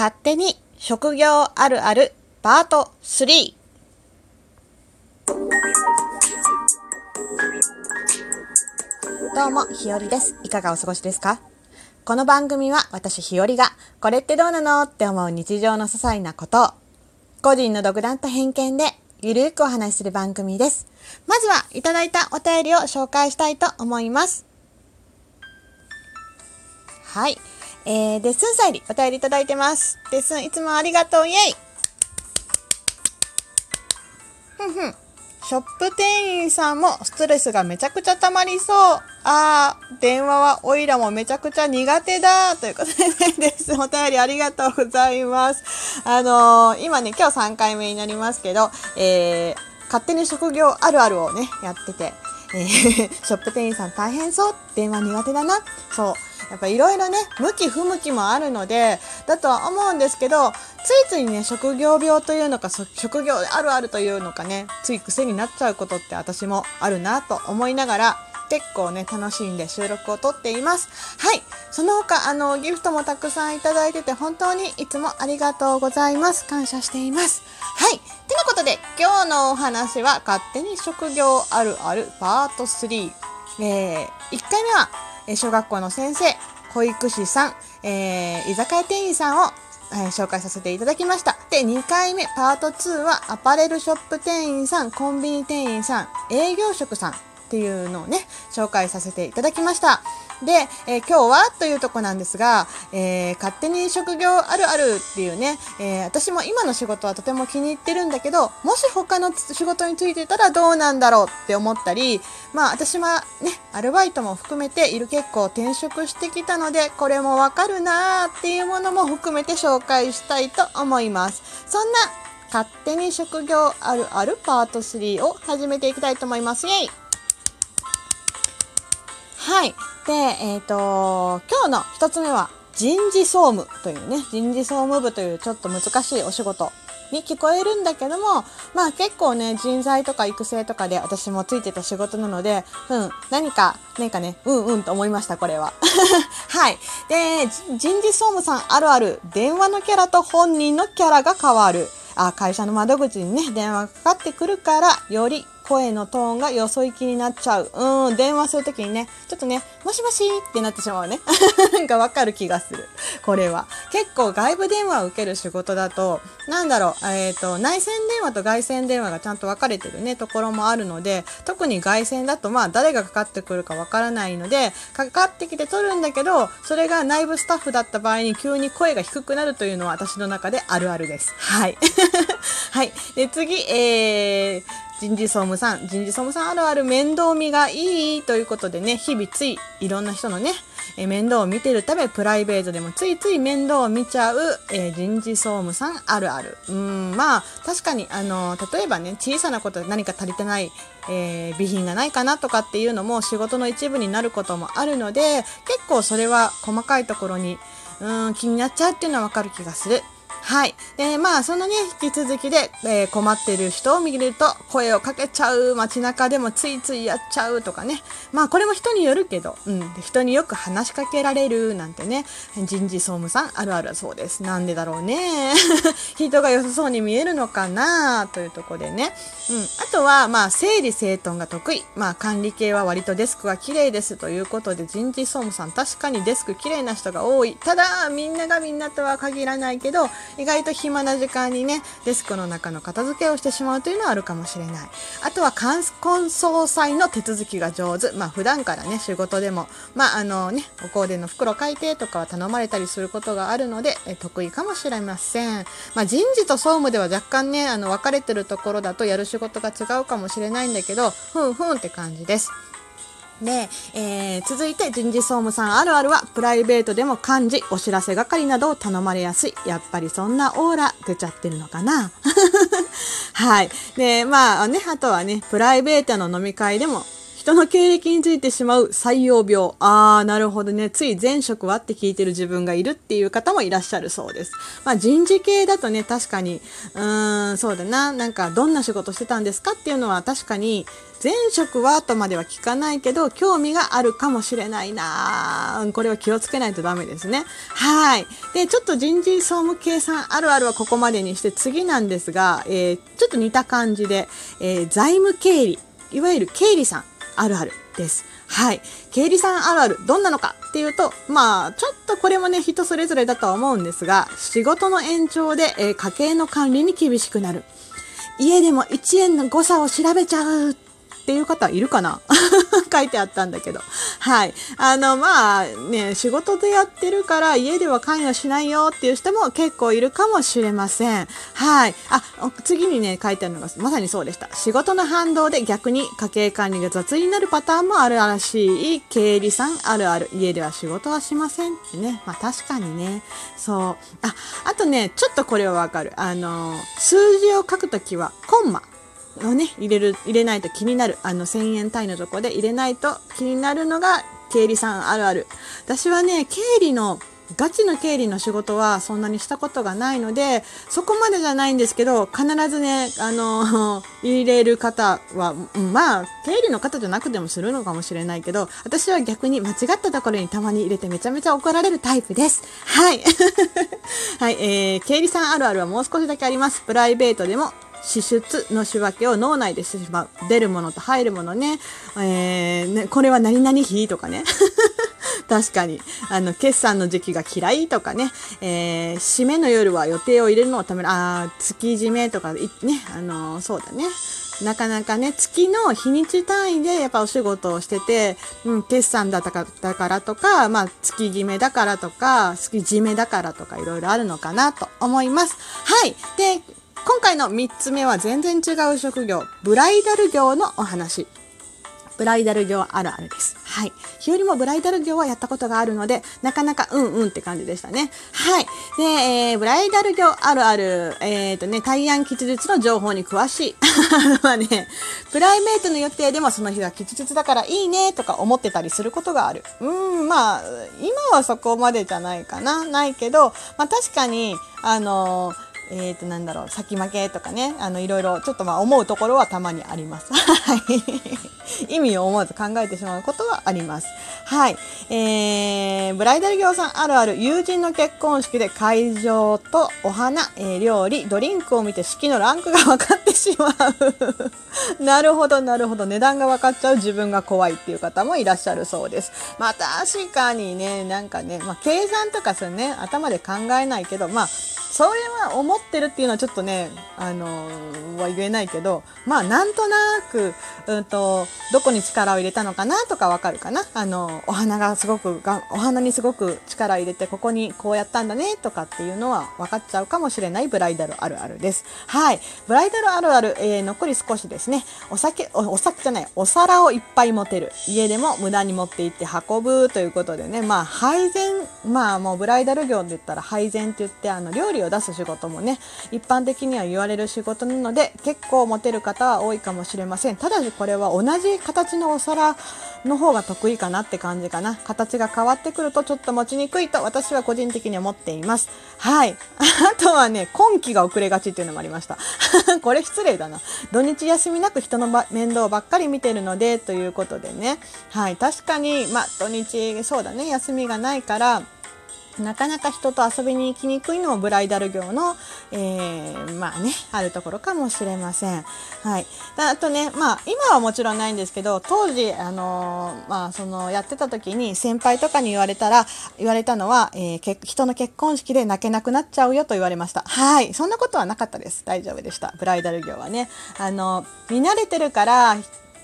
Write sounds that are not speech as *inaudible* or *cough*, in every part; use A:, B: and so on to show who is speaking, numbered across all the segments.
A: 勝手に職業あるあるパート3どうも、ひよりです。いかがお過ごしですか？この番組は私ひよりがこれってどうなのって思う日常の些細なことを個人の独断と偏見でゆるくお話しする番組です。まずはいただいたお便りを紹介したいと思います。はい。えー、デッスンサイリお便りいただいてます。デッスンいつもありがとう、イェイふんふん。ショップ店員さんもストレスがめちゃくちゃ溜まりそう。あー、電話はオイラもめちゃくちゃ苦手だ。ということでね、です。お便りありがとうございます。あのー、今ね、今日3回目になりますけど、えー、勝手に職業あるあるをね、やってて、えー、ショップ店員さん大変そう。電話苦手だな。そう。やっぱいろいろね、向き不向きもあるので、だとは思うんですけど、ついついね、職業病というのか、職業あるあるというのかね、つい癖になっちゃうことって私もあるなと思いながら、結構ね、楽しんで収録を撮っています。はい。その他、あの、ギフトもたくさんいただいてて、本当にいつもありがとうございます。感謝しています。はい。てなことで、今日のお話は、勝手に職業あるあるパート3。えー、1回目は、小学校の先生、保育士さん、えー、居酒屋店員さんを、え、紹介させていただきました。で、2回目、パート2は、アパレルショップ店員さん、コンビニ店員さん、営業職さんっていうのをね、紹介させていただきました。で、えー、今日はというとこなんですが、えー、勝手に職業あるあるっていうね、えー、私も今の仕事はとても気に入ってるんだけど、もし他の仕事についてたらどうなんだろうって思ったり、まあ私はね、アルバイトも含めている結構転職してきたので、これもわかるなーっていうものも含めて紹介したいと思います。そんな勝手に職業あるあるパート3を始めていきたいと思います。イェイはい。で、えっ、ー、と、今日の一つ目は、人事総務というね、人事総務部というちょっと難しいお仕事に聞こえるんだけども、まあ結構ね、人材とか育成とかで私もついてた仕事なので、うん、何か、何かね、うんうんと思いました、これは。*laughs* はい。で、人事総務さんあるある、電話のキャラと本人のキャラが変わる。あ、会社の窓口にね、電話がかかってくるから、より声のトーンがよそ行きになっちゃう。うん、電話するときにね、ちょっとね、もしもしってなってしまうね。*laughs* なんかわかる気がする。これは。結構外部電話を受ける仕事だと、なんだろう、えっ、ー、と、内線電話と外線電話がちゃんと分かれてるね、ところもあるので、特に外線だと、まあ、誰がかかってくるかわからないので、かかってきて取るんだけど、それが内部スタッフだった場合に急に声が低くなるというのは私の中であるあるです。はい。*laughs* はい。で、次、えー、人事総務さん、人事総務さんあるある面倒見がいいということでね、日々ついいろんな人のね、え面倒を見てるため、プライベートでもついつい面倒を見ちゃう、え、人事総務さんあるある。うん、まあ、確かに、あの、例えばね、小さなことで何か足りてない、えー、備品がないかなとかっていうのも仕事の一部になることもあるので、結構それは細かいところに、うん、気になっちゃうっていうのはわかる気がする。はい。で、まあ、そのね、引き続きで、えー、困ってる人を見ると、声をかけちゃう、街中でもついついやっちゃうとかね。まあ、これも人によるけど、うん。人によく話しかけられるなんてね、人事総務さんあるあるそうです。なんでだろうね。*laughs* 人が良さそうに見えるのかなというとこでね。うん。あとは、まあ、整理整頓が得意。まあ、管理系は割とデスクが綺麗ですということで、人事総務さん確かにデスク綺麗な人が多い。ただ、みんながみんなとは限らないけど、意外と暇な時間にね、デスクの中の片付けをしてしまうというのはあるかもしれない。あとは、冠総裁の手続きが上手。まあ、普段からね、仕事でも、まあ、あのね、お香典の袋書いてとかは頼まれたりすることがあるので、え得意かもしれません。まあ、人事と総務では若干ね、あの、分かれてるところだとやる仕事が違うかもしれないんだけど、ふんふんって感じです。で、えー、続いて人事総務さんあるあるは、プライベートでも漢字、お知らせ係などを頼まれやすい。やっぱりそんなオーラ出ちゃってるのかな？*laughs* はい。で、まあね、あとはね、プライベートの飲み会でも、人の経歴についてしまう採用病。ああ、なるほどね。つい前職はって聞いてる自分がいるっていう方もいらっしゃるそうです。まあ人事系だとね、確かに、うーん、そうだな。なんかどんな仕事してたんですかっていうのは確かに、前職はとまでは聞かないけど、興味があるかもしれないなこれは気をつけないとダメですね。はい。で、ちょっと人事総務計算あるあるはここまでにして、次なんですが、えー、ちょっと似た感じで、えー、財務経理、いわゆる経理さんあるあるです。はい。経理さんあるある、どんなのかっていうと、まあ、ちょっとこれもね、人それぞれだとは思うんですが、仕事の延長で、えー、家計の管理に厳しくなる。家でも1円の誤差を調べちゃうっていう方いるかな？*laughs* 書いてあったんだけど。はい。あの、まあね、仕事でやってるから家では関与しないよっていう人も結構いるかもしれません。はい。あ、次にね、書いてあるのがまさにそうでした。仕事の反動で逆に家計管理が雑になるパターンもあるらしい経理さんあるある。家では仕事はしませんってね。まあ確かにね。そう。あ、あとね、ちょっとこれはわかる。あの、数字を書くときはコンマ。をね、入れる、入れないと気になる。あの、1000円単位のとこで入れないと気になるのが経理さんあるある。私はね、経理のガチの経理の仕事はそんなにしたことがないので、そこまでじゃないんですけど、必ずね、あの、*laughs* 入れる方は、まあ、経理の方じゃなくてもするのかもしれないけど、私は逆に間違ったところにたまに入れてめちゃめちゃ怒られるタイプです。はい。*laughs* はい、えー、経理さんあるあるはもう少しだけあります。プライベートでも支出の仕分けを脳内でしてしまう。出るものと入るものね。えー、ねこれは何々費とかね。*laughs* 確かに。あの、決算の時期が嫌いとかね。えー、締めの夜は予定を入れるのをためる。あ月締めとか、ね。あのー、そうだね。なかなかね、月の日にち単位でやっぱお仕事をしてて、うん、決算だったかだからとか、まあ、月決めだからとか、月締めだからとか、いろいろあるのかなと思います。はい。で、今回の3つ目は全然違う職業、ブライダル業のお話。ブライダル業あるあるです。はい。日和もブライダル業はやったことがあるので、なかなかうんうんって感じでしたね。はい。で、えー、ブライダル業あるある、えっ、ー、とね、大安吉日の情報に詳しい。ま *laughs* あね、プライベートの予定でもその日が吉日だからいいねとか思ってたりすることがある。うん、まあ、今はそこまでじゃないかな。ないけど、まあ確かに、あのーえっ、ー、と、なんだろう、先負けとかね、あの、いろいろ、ちょっとまあ思うところはたまにあります。*laughs* 意味を思わず考えてしまうことはあります。はい。えー、ブライダル業さんあるある友人の結婚式で会場とお花、えー、料理、ドリンクを見て式のランクが分かってしまう。*laughs* なるほど、なるほど。値段が分かっちゃう自分が怖いっていう方もいらっしゃるそうです。まあ確かにね、なんかね、まあ計算とかそれね、頭で考えないけど、まあ、それは思ってるっていうのはちょっとね、あのー、は言えないけど、まあなんとなく、うんと、どこに力を入れたのかなとかわかるかな。あの、お花がすごくが、お花にすごく力入れて、ここにこうやったんだねとかっていうのは分かっちゃうかもしれないブライダルあるあるです。はい。ブライダルあるある、えー、残り少しですね。お酒お、お酒じゃない、お皿をいっぱい持てる。家でも無駄に持って行って運ぶということでね、まあ配膳、まあもうブライダル業で言ったら配膳って言って、あの、料理を出す仕事もね一般的には言われる仕事なので結構モテる方は多いかもしれません。ただしこれは同じ形のお皿の方が得意かなって感じかな。形が変わってくるとちょっと持ちにくいと私は個人的に思っています。はい。*laughs* あとはね今期が遅れがちっていうのもありました。*laughs* これ失礼だな。土日休みなく人の面倒ばっかり見てるのでということでね。はい。確かにまあ土日そうだね。休みがないからなかなか人と遊びに行きにくいのもブライダル業の、えー、まあね、あるところかもしれません。はい。あとね、まあ、今はもちろんないんですけど、当時、あのー、まあ、その、やってた時に先輩とかに言われたら、言われたのは、えー、人の結婚式で泣けなくなっちゃうよと言われました。はい。そんなことはなかったです。大丈夫でした。ブライダル業はね。あの、見慣れてるから、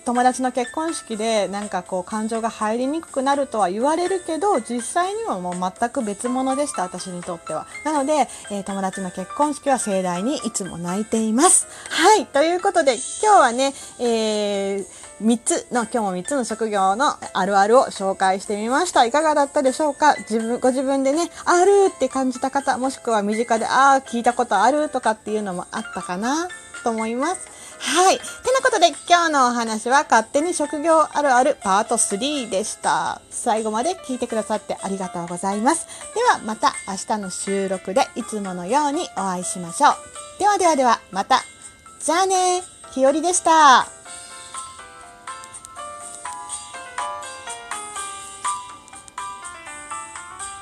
A: 友達の結婚式でなんかこう感情が入りにくくなるとは言われるけど実際にはもう全く別物でした私にとってはなので、えー、友達の結婚式は盛大にいつも泣いていますはいということで今日はね、えー3つの、今日も3つの職業のあるあるを紹介してみました。いかがだったでしょうか？自分、ご自分でね、あるって感じた方、もしくは身近で、ああ、聞いたことあるとかっていうのもあったかなと思います。はい。てなことで今日のお話は勝手に職業あるあるパート3でした。最後まで聞いてくださってありがとうございます。ではまた明日の収録でいつものようにお会いしましょう。ではではではまた。じゃあね。ひよりでした。